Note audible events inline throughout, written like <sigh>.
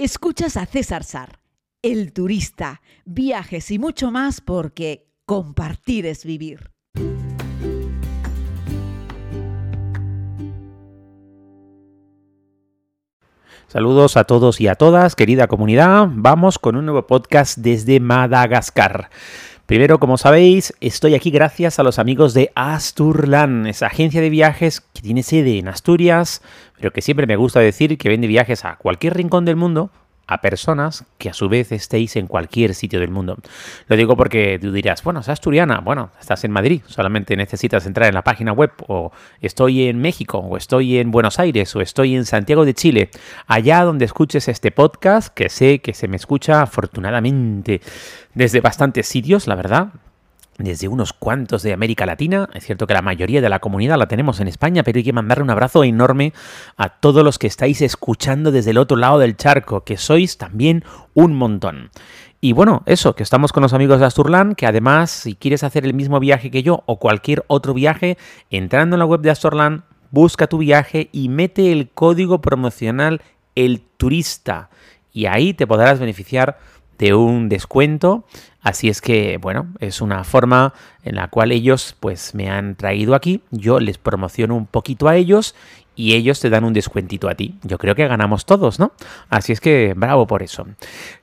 Escuchas a César Sar, el turista, viajes y mucho más porque compartir es vivir. Saludos a todos y a todas, querida comunidad. Vamos con un nuevo podcast desde Madagascar. Primero, como sabéis, estoy aquí gracias a los amigos de Asturlan, esa agencia de viajes que tiene sede en Asturias, pero que siempre me gusta decir que vende viajes a cualquier rincón del mundo a personas que a su vez estéis en cualquier sitio del mundo. Lo digo porque tú dirás, bueno, es asturiana, bueno, estás en Madrid, solamente necesitas entrar en la página web o estoy en México o estoy en Buenos Aires o estoy en Santiago de Chile, allá donde escuches este podcast, que sé que se me escucha afortunadamente desde bastantes sitios, la verdad, desde unos cuantos de América Latina. Es cierto que la mayoría de la comunidad la tenemos en España, pero hay que mandarle un abrazo enorme a todos los que estáis escuchando desde el otro lado del charco, que sois también un montón. Y bueno, eso, que estamos con los amigos de Asturlan, que además, si quieres hacer el mismo viaje que yo o cualquier otro viaje, entrando en la web de Asturlan, busca tu viaje y mete el código promocional El Turista. Y ahí te podrás beneficiar de un descuento. Así es que, bueno, es una forma en la cual ellos pues me han traído aquí. Yo les promociono un poquito a ellos y ellos te dan un descuentito a ti. Yo creo que ganamos todos, ¿no? Así es que bravo por eso.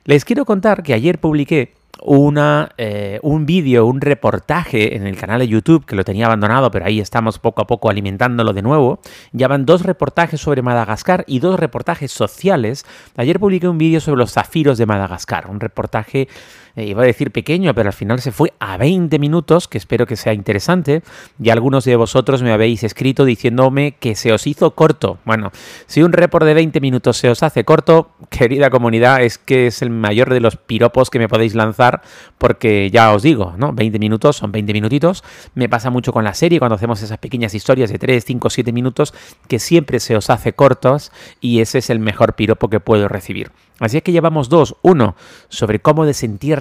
Les quiero contar que ayer publiqué una, eh, un vídeo, un reportaje en el canal de YouTube que lo tenía abandonado, pero ahí estamos poco a poco alimentándolo de nuevo. Ya van dos reportajes sobre Madagascar y dos reportajes sociales. Ayer publiqué un vídeo sobre los zafiros de Madagascar, un reportaje eh, iba a decir pequeño, pero al final se fue a 20 minutos, que espero que sea interesante. Y algunos de vosotros me habéis escrito diciéndome que se os hizo corto. Bueno, si un report de 20 minutos se os hace corto, querida comunidad, es que es el mayor de los piropos que me podéis lanzar, porque ya os digo, ¿no? 20 minutos son 20 minutitos. Me pasa mucho con la serie cuando hacemos esas pequeñas historias de 3, 5, 7 minutos, que siempre se os hace cortos y ese es el mejor piropo que puedo recibir. Así es que llevamos dos. Uno, sobre cómo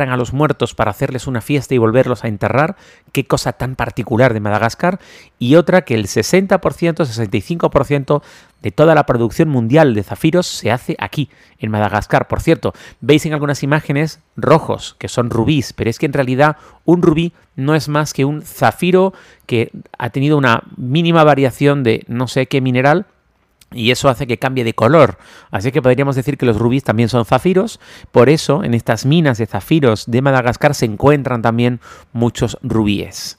a los muertos para hacerles una fiesta y volverlos a enterrar. Qué cosa tan particular de Madagascar. Y otra, que el 60%, 65% de toda la producción mundial de zafiros se hace aquí, en Madagascar. Por cierto, veis en algunas imágenes rojos, que son rubíes, pero es que en realidad un rubí no es más que un zafiro que ha tenido una mínima variación de no sé qué mineral y eso hace que cambie de color. Así que podríamos decir que los rubíes también son zafiros. Por eso en estas minas de zafiros de Madagascar se encuentran también muchos rubíes.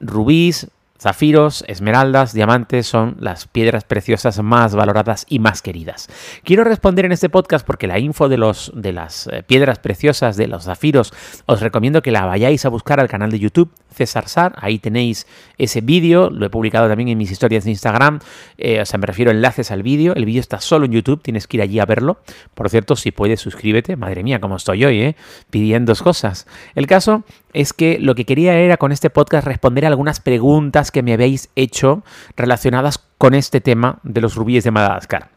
Rubíes, Zafiros, esmeraldas, diamantes son las piedras preciosas más valoradas y más queridas. Quiero responder en este podcast porque la info de, los, de las eh, piedras preciosas, de los zafiros, os recomiendo que la vayáis a buscar al canal de YouTube César Sar, ahí tenéis ese vídeo, lo he publicado también en mis historias de Instagram, eh, o sea, me refiero a enlaces al vídeo, el vídeo está solo en YouTube, tienes que ir allí a verlo. Por cierto, si puedes, suscríbete, madre mía, cómo estoy hoy, ¿eh? Pidiendo cosas. El caso es que lo que quería era con este podcast responder a algunas preguntas que me habéis hecho relacionadas con este tema de los rubíes de Madagascar.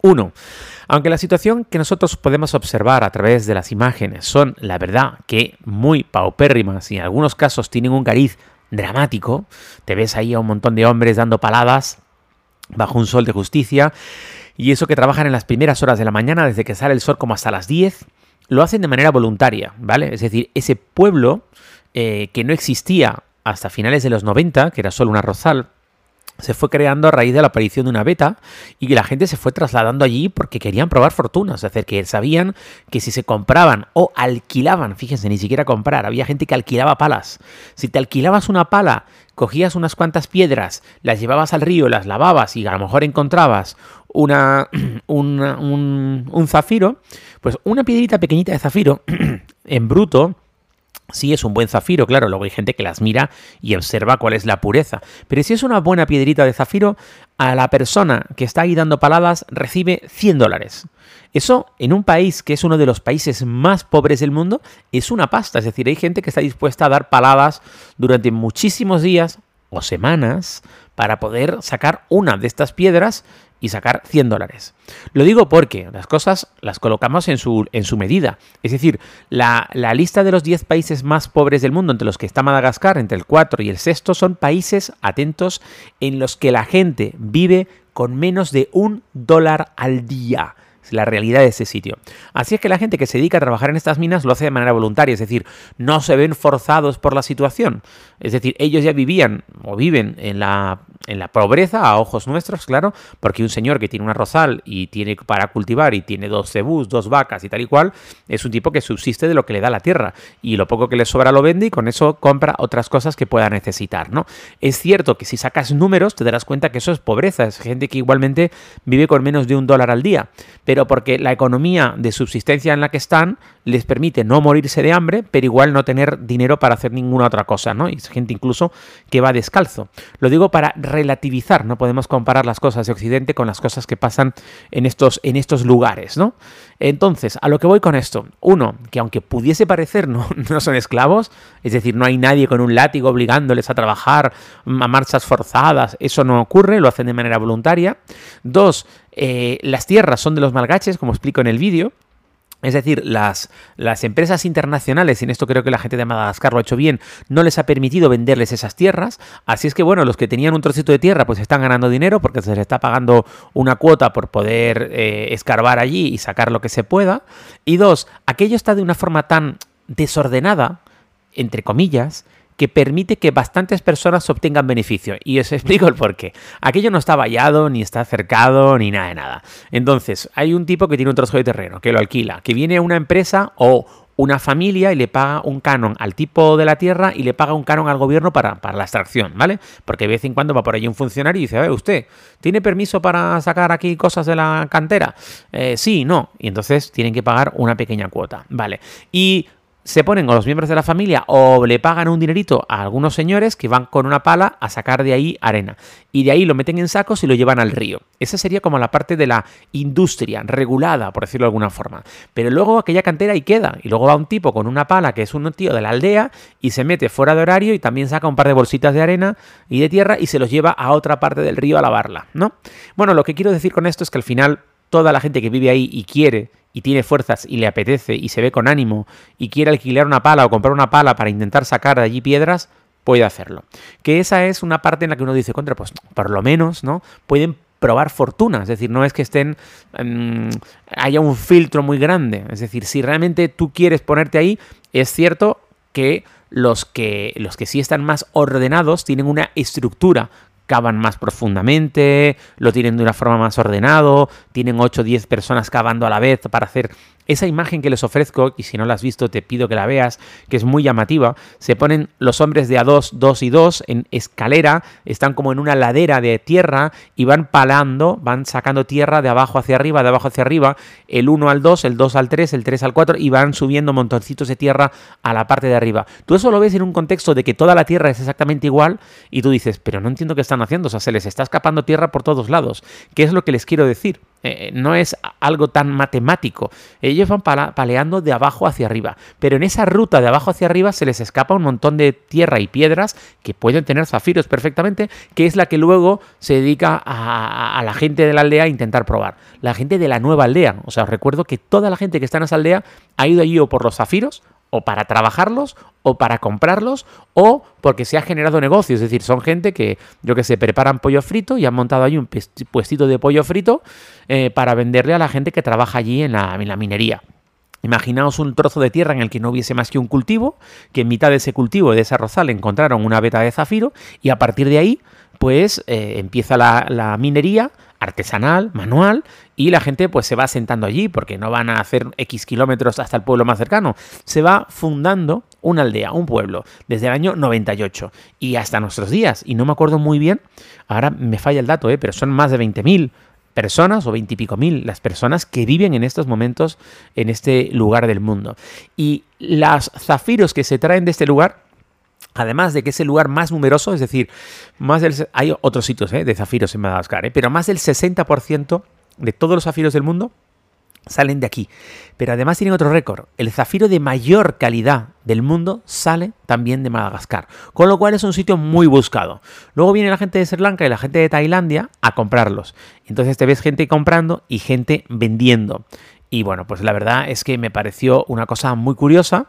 Uno, aunque la situación que nosotros podemos observar a través de las imágenes son, la verdad, que muy paupérrimas y en algunos casos tienen un cariz dramático, te ves ahí a un montón de hombres dando paladas bajo un sol de justicia, y eso que trabajan en las primeras horas de la mañana, desde que sale el sol como hasta las 10, lo hacen de manera voluntaria, ¿vale? Es decir, ese pueblo eh, que no existía hasta finales de los 90, que era solo un arrozal, se fue creando a raíz de la aparición de una beta y que la gente se fue trasladando allí porque querían probar fortunas, es decir, que sabían que si se compraban o alquilaban, fíjense, ni siquiera comprar, había gente que alquilaba palas. Si te alquilabas una pala, cogías unas cuantas piedras, las llevabas al río, las lavabas y a lo mejor encontrabas una, <clears throat> un, un zafiro, pues una piedrita pequeñita de zafiro <clears throat> en bruto, Sí, es un buen zafiro, claro, luego hay gente que las mira y observa cuál es la pureza. Pero si es una buena piedrita de zafiro, a la persona que está ahí dando paladas recibe 100 dólares. Eso en un país que es uno de los países más pobres del mundo es una pasta. Es decir, hay gente que está dispuesta a dar paladas durante muchísimos días o semanas para poder sacar una de estas piedras y sacar 100 dólares. Lo digo porque las cosas las colocamos en su, en su medida. Es decir, la, la, lista de los 10 países más pobres del mundo, entre los que está Madagascar, entre el 4 y el 6, son países, atentos, en los que la gente vive con menos de un dólar al día. La realidad de ese sitio. Así es que la gente que se dedica a trabajar en estas minas lo hace de manera voluntaria, es decir, no se ven forzados por la situación. Es decir, ellos ya vivían o viven en la en la pobreza a ojos nuestros, claro, porque un señor que tiene una rosal y tiene para cultivar y tiene dos cebús, dos vacas y tal y cual, es un tipo que subsiste de lo que le da la tierra y lo poco que le sobra lo vende y con eso compra otras cosas que pueda necesitar, ¿no? Es cierto que si sacas números te darás cuenta que eso es pobreza, es gente que igualmente vive con menos de un dólar al día, pero porque la economía de subsistencia en la que están les permite no morirse de hambre, pero igual no tener dinero para hacer ninguna otra cosa, ¿no? Y es gente incluso que va descalzo. Lo digo para relativizar, no podemos comparar las cosas de Occidente con las cosas que pasan en estos, en estos lugares, ¿no? Entonces, a lo que voy con esto, uno, que aunque pudiese parecer no, <laughs> no son esclavos, es decir, no hay nadie con un látigo obligándoles a trabajar a marchas forzadas, eso no ocurre, lo hacen de manera voluntaria. Dos, eh, las tierras son de los malgaches, como explico en el vídeo, es decir, las, las, empresas internacionales, y en esto creo que la gente de Madagascar lo ha hecho bien, no les ha permitido venderles esas tierras. Así es que, bueno, los que tenían un trocito de tierra, pues están ganando dinero porque se les está pagando una cuota por poder eh, escarbar allí y sacar lo que se pueda. Y dos, aquello está de una forma tan desordenada, entre comillas, que permite que bastantes personas obtengan beneficio. Y os <laughs> explico el porqué. Aquello no está vallado, ni está cercado, ni nada de nada. Entonces, hay un tipo que tiene un trozo de terreno, que lo alquila, que viene una empresa o una familia y le paga un canon al tipo de la tierra y le paga un canon al gobierno para, para, la extracción, ¿vale? Porque de vez en cuando va por allí un funcionario y dice, a ver, usted, ¿tiene permiso para sacar aquí cosas de la cantera? Eh, sí, no. Y entonces tienen que pagar una pequeña cuota, ¿vale? Y se ponen con los miembros de la familia o le pagan un dinerito a algunos señores que van con una pala a sacar de ahí arena. Y de ahí lo meten en sacos y lo llevan al río. Esa sería como la parte de la industria regulada, por decirlo de alguna forma. Pero luego aquella cantera ahí queda. Y luego va un tipo con una pala que es un tío de la aldea y se mete fuera de horario y también saca un par de bolsitas de arena y de tierra y se los lleva a otra parte del río a lavarla, ¿no? Bueno, lo que quiero decir con esto es que al final toda la gente que vive ahí y quiere y tiene fuerzas y le apetece y se ve con ánimo y quiere alquilar una pala o comprar una pala para intentar sacar de allí piedras, puede hacerlo. Que esa es una parte en la que uno dice, contra, pues por lo menos, ¿no? Pueden probar fortuna, es decir, no es que estén mm, haya un filtro muy grande, es decir, si realmente tú quieres ponerte ahí, es cierto que los que los que sí están más ordenados tienen una estructura cavan más profundamente, lo tienen de una forma más ordenado, tienen 8 o 10 personas cavando a la vez para hacer esa imagen que les ofrezco, y si no la has visto te pido que la veas, que es muy llamativa, se ponen los hombres de a dos, dos y dos en escalera, están como en una ladera de tierra y van palando, van sacando tierra de abajo hacia arriba, de abajo hacia arriba, el 1 al 2, el 2 al 3, el 3 al 4 y van subiendo montoncitos de tierra a la parte de arriba. Tú eso lo ves en un contexto de que toda la tierra es exactamente igual y tú dices, pero no entiendo qué están haciendo, o sea, se les está escapando tierra por todos lados. ¿Qué es lo que les quiero decir? Eh, no es algo tan matemático. Ellos van paleando de abajo hacia arriba. Pero en esa ruta de abajo hacia arriba se les escapa un montón de tierra y piedras que pueden tener zafiros perfectamente, que es la que luego se dedica a, a la gente de la aldea a intentar probar. La gente de la nueva aldea. O sea, os recuerdo que toda la gente que está en esa aldea ha ido allí o por los zafiros o para trabajarlos, o para comprarlos, o porque se ha generado negocio. Es decir, son gente que, yo que sé, preparan pollo frito y han montado allí un puestito de pollo frito eh, para venderle a la gente que trabaja allí en la, minería. Imaginaos un trozo de tierra en el que no hubiese más que un cultivo, que en mitad de ese cultivo, de esa rosal, encontraron una veta de zafiro y a partir de ahí, pues eh, empieza la minería artesanal, manual, y la gente pues se va sentando allí porque no van a hacer X kilómetros hasta el pueblo más cercano. Se va fundando una aldea, un pueblo, desde el año 98 y hasta nuestros días. Y no me acuerdo muy bien, ahora me falla el dato, ¿eh? pero son más de 20.000 personas o 20 y pico mil las personas que viven en estos momentos en este lugar del mundo. Y los zafiros que se traen de este lugar Además de que es el lugar más numeroso, es decir, más del, hay otros sitios ¿eh? de zafiros en Madagascar, ¿eh? pero más del 60% de todos los zafiros del mundo salen de aquí. Pero además tienen otro récord. El zafiro de mayor calidad del mundo sale también de Madagascar. Con lo cual es un sitio muy buscado. Luego viene la gente de Sri Lanka y la gente de Tailandia a comprarlos. Entonces te ves gente comprando y gente vendiendo. Y bueno, pues la verdad es que me pareció una cosa muy curiosa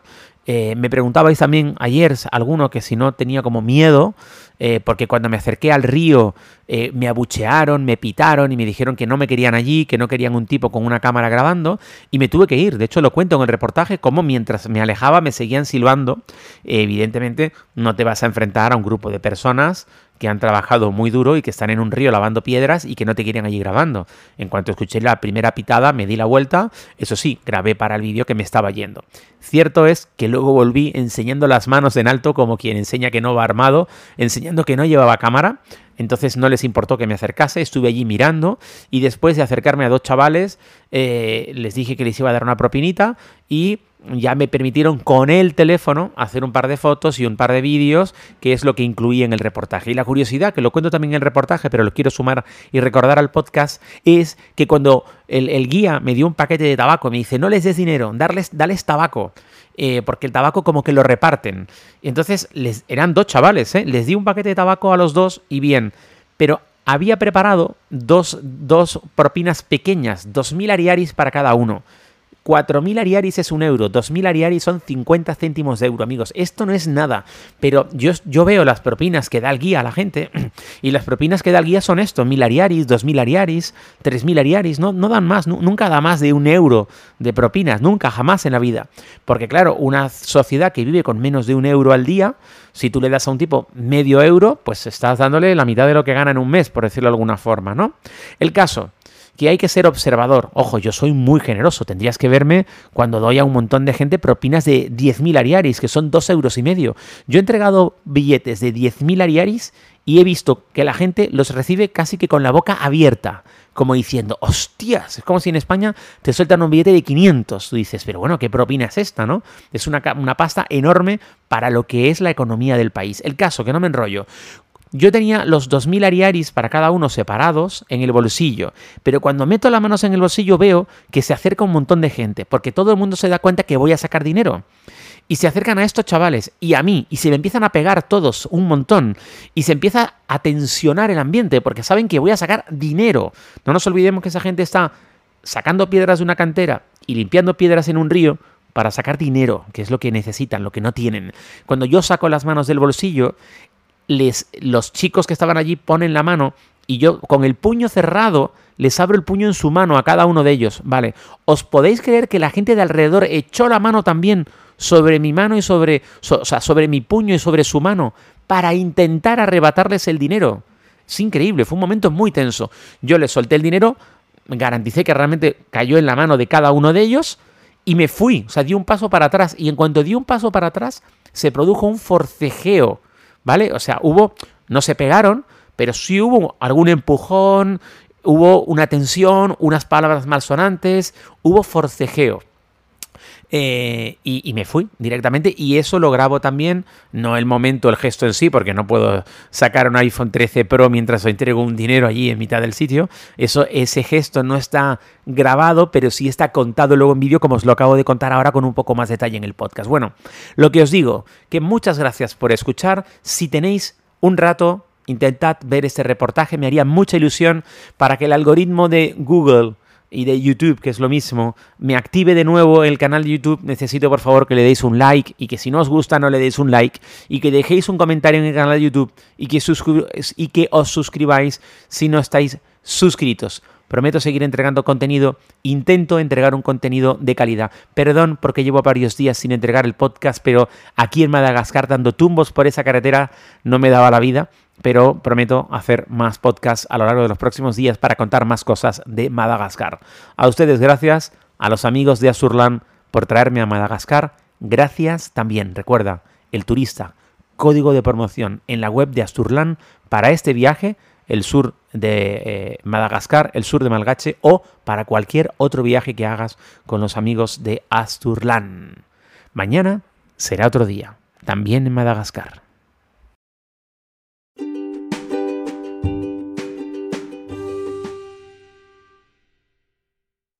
Eh, me preguntabais también ayer, alguno, que si no tenía como miedo, eh, porque cuando me acerqué al río eh, me abuchearon, me pitaron y me dijeron que no me querían allí, que no querían un tipo con una cámara grabando, y me tuve que ir. De hecho, lo cuento en el reportaje, como mientras me alejaba me seguían silbando. evidentemente, no te vas a enfrentar a un grupo de personas que han trabajado muy duro y que están en un río lavando piedras y que no te quieren allí grabando. En cuanto escuché la primera pitada, me di la vuelta, eso sí, grabé para el vídeo que me estaba yendo. Cierto es que luego volví enseñando las manos en alto como quien enseña que no va armado, enseñando que no llevaba cámara, entonces no les importó que me acercase, estuve allí mirando y después de acercarme a dos chavales eh, les dije que les iba a dar una propinita y ya me permitieron con el teléfono hacer un par de fotos y un par de vídeos, que es lo que incluía en el reportaje. Y la curiosidad, que lo cuento también en el reportaje, pero lo quiero sumar y recordar al podcast, es que cuando el, guía me dio un paquete de tabaco, me dice, no les des dinero, darles, dales tabaco. Eh, porque el tabaco como que lo reparten. Y entonces les, eran dos chavales, ¿eh? les di un paquete de tabaco a los dos y bien, pero había preparado dos, dos propinas pequeñas, dos mil ariaris para cada uno. 4.000 ariaris es un euro, 2.000 ariaris son 50 céntimos de euro, amigos. Esto no es nada, pero yo, yo veo las propinas que da el guía a la gente <clears throat> y las propinas que da el guía son esto, 1.000 ariaris, 2.000 ariaris, 3.000 ariaris, no, no dan más, nunca da más de un euro de propinas, nunca, jamás en la vida. Porque claro, una sociedad que vive con menos de un euro al día, si tú le das a un tipo medio euro, pues estás dándole la mitad de lo que gana en un mes, por decirlo de alguna forma, ¿no? El caso que hay que ser observador. Ojo, yo soy muy generoso. Tendrías que verme cuando doy a un montón de gente propinas de 10.000 ariaris, que son 2 euros y medio. Yo he entregado billetes de 10.000 ariaris y he visto que la gente los recibe casi que con la boca abierta, como diciendo, hostias, es como si en España te sueltan un billete de 500. Tú dices, pero bueno, ¿qué propina es esta, no? Es una, una pasta enorme para lo que es la economía del país. El caso, que no me enrollo, yo tenía los 2.000 ariaris para cada uno separados en el bolsillo, pero cuando meto las manos en el bolsillo veo que se acerca un montón de gente, porque todo el mundo se da cuenta que voy a sacar dinero. Y se acercan a estos chavales y a mí, y se me empiezan a pegar todos un montón, y se empieza a tensionar el ambiente, porque saben que voy a sacar dinero. No nos olvidemos que esa gente está sacando piedras de una cantera y limpiando piedras en un río para sacar dinero, que es lo que necesitan, lo que no tienen. Cuando yo saco las manos del bolsillo, los chicos que estaban allí ponen la mano y yo con el puño cerrado les abro el puño en su mano a cada uno de ellos. Vale, ¿os podéis creer que la gente de alrededor echó la mano también sobre mi mano y sobre, o sea, sobre mi puño y sobre su mano para intentar arrebatarles el dinero? Es increíble, fue un momento muy tenso. Yo les solté el dinero, garanticé que realmente cayó en la mano de cada uno de ellos y me fui, o sea, di un paso para atrás y en cuanto di un paso para atrás se produjo un forcejeo ¿vale? O sea, hubo, no se pegaron, pero sí hubo algún empujón, hubo una tensión, unas palabras malsonantes, hubo forcejeo. Eh, y, me fui directamente y eso lo grabo también, no el momento, el gesto en sí, porque no puedo sacar un iPhone 13 Pro mientras entrego un dinero allí en mitad del sitio. Eso, ese gesto no está grabado, pero sí está contado luego en vídeo, como os lo acabo de contar ahora con un poco más detalle en el podcast. Bueno, lo que os digo, que muchas gracias por escuchar. Si tenéis un rato, intentad ver este reportaje, me haría mucha ilusión para que el algoritmo de Google y de YouTube, que es lo mismo, me active de nuevo el canal de YouTube, necesito por favor que le deis un like y que si no os gusta no le deis un like y que dejéis un comentario en el canal de YouTube y que, os suscribáis si no estáis suscritos. Prometo seguir entregando contenido, intento entregar un contenido de calidad. Perdón porque llevo varios días sin entregar el podcast, pero aquí en Madagascar dando tumbos por esa carretera no me daba la vida pero prometo hacer más podcasts a lo largo de los próximos días para contar más cosas de Madagascar. A ustedes gracias, a los amigos de Azurlan por traerme a Madagascar. Gracias también, recuerda, el turista, código de promoción en la web de Asturlan para este viaje, el sur de eh, Madagascar, el sur de Malgache o para cualquier otro viaje que hagas con los amigos de Asturlan. Mañana será otro día, también en Madagascar.